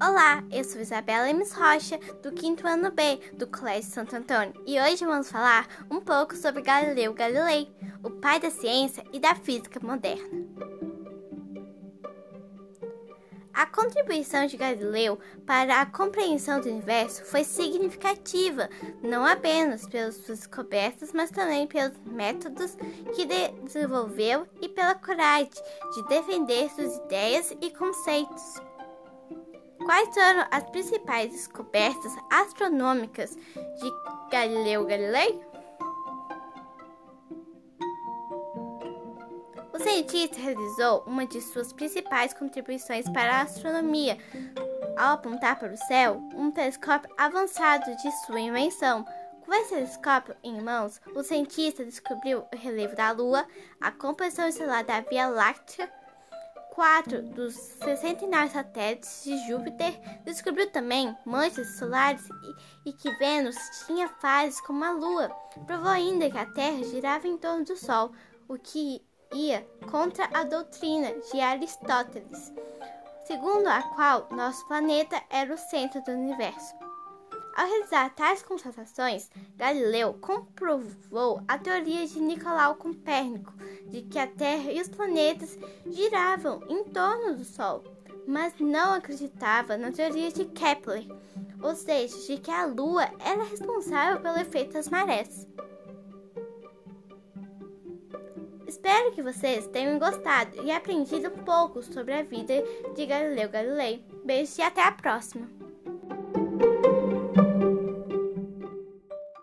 Olá, eu sou Isabela Emes Rocha, do quinto ano B do Colégio Santo Antônio, e hoje vamos falar um pouco sobre Galileu Galilei, o pai da ciência e da física moderna. A contribuição de Galileu para a compreensão do universo foi significativa, não apenas pelas suas descobertas, mas também pelos métodos que desenvolveu e pela coragem de defender suas ideias e conceitos. Quais foram as principais descobertas astronômicas de Galileu Galilei? O cientista realizou uma de suas principais contribuições para a astronomia ao apontar para o céu um telescópio avançado de sua invenção. Com esse telescópio em mãos, o cientista descobriu o relevo da Lua, a composição estelar da Via Láctea, quatro dos 69 satélites de Júpiter, descobriu também manchas solares e, e, que Vênus tinha fases como a Lua. Provou ainda que a Terra girava em torno do Sol, o que ia contra a doutrina de Aristóteles, segundo a qual nosso planeta era o centro do universo. Ao realizar tais constatações, Galileu comprovou a teoria de Nicolau Copérnico de que a Terra e os planetas giravam em torno do Sol, mas não acreditava na teoria de Kepler, ou seja, de que a Lua era responsável pelo efeito das marés. Espero que vocês tenham gostado e aprendido um pouco sobre a vida de Galileu Galilei. Beijos e até a próxima!